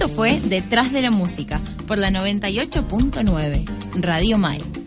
Esto fue Detrás de la Música por la 98.9 Radio Mai.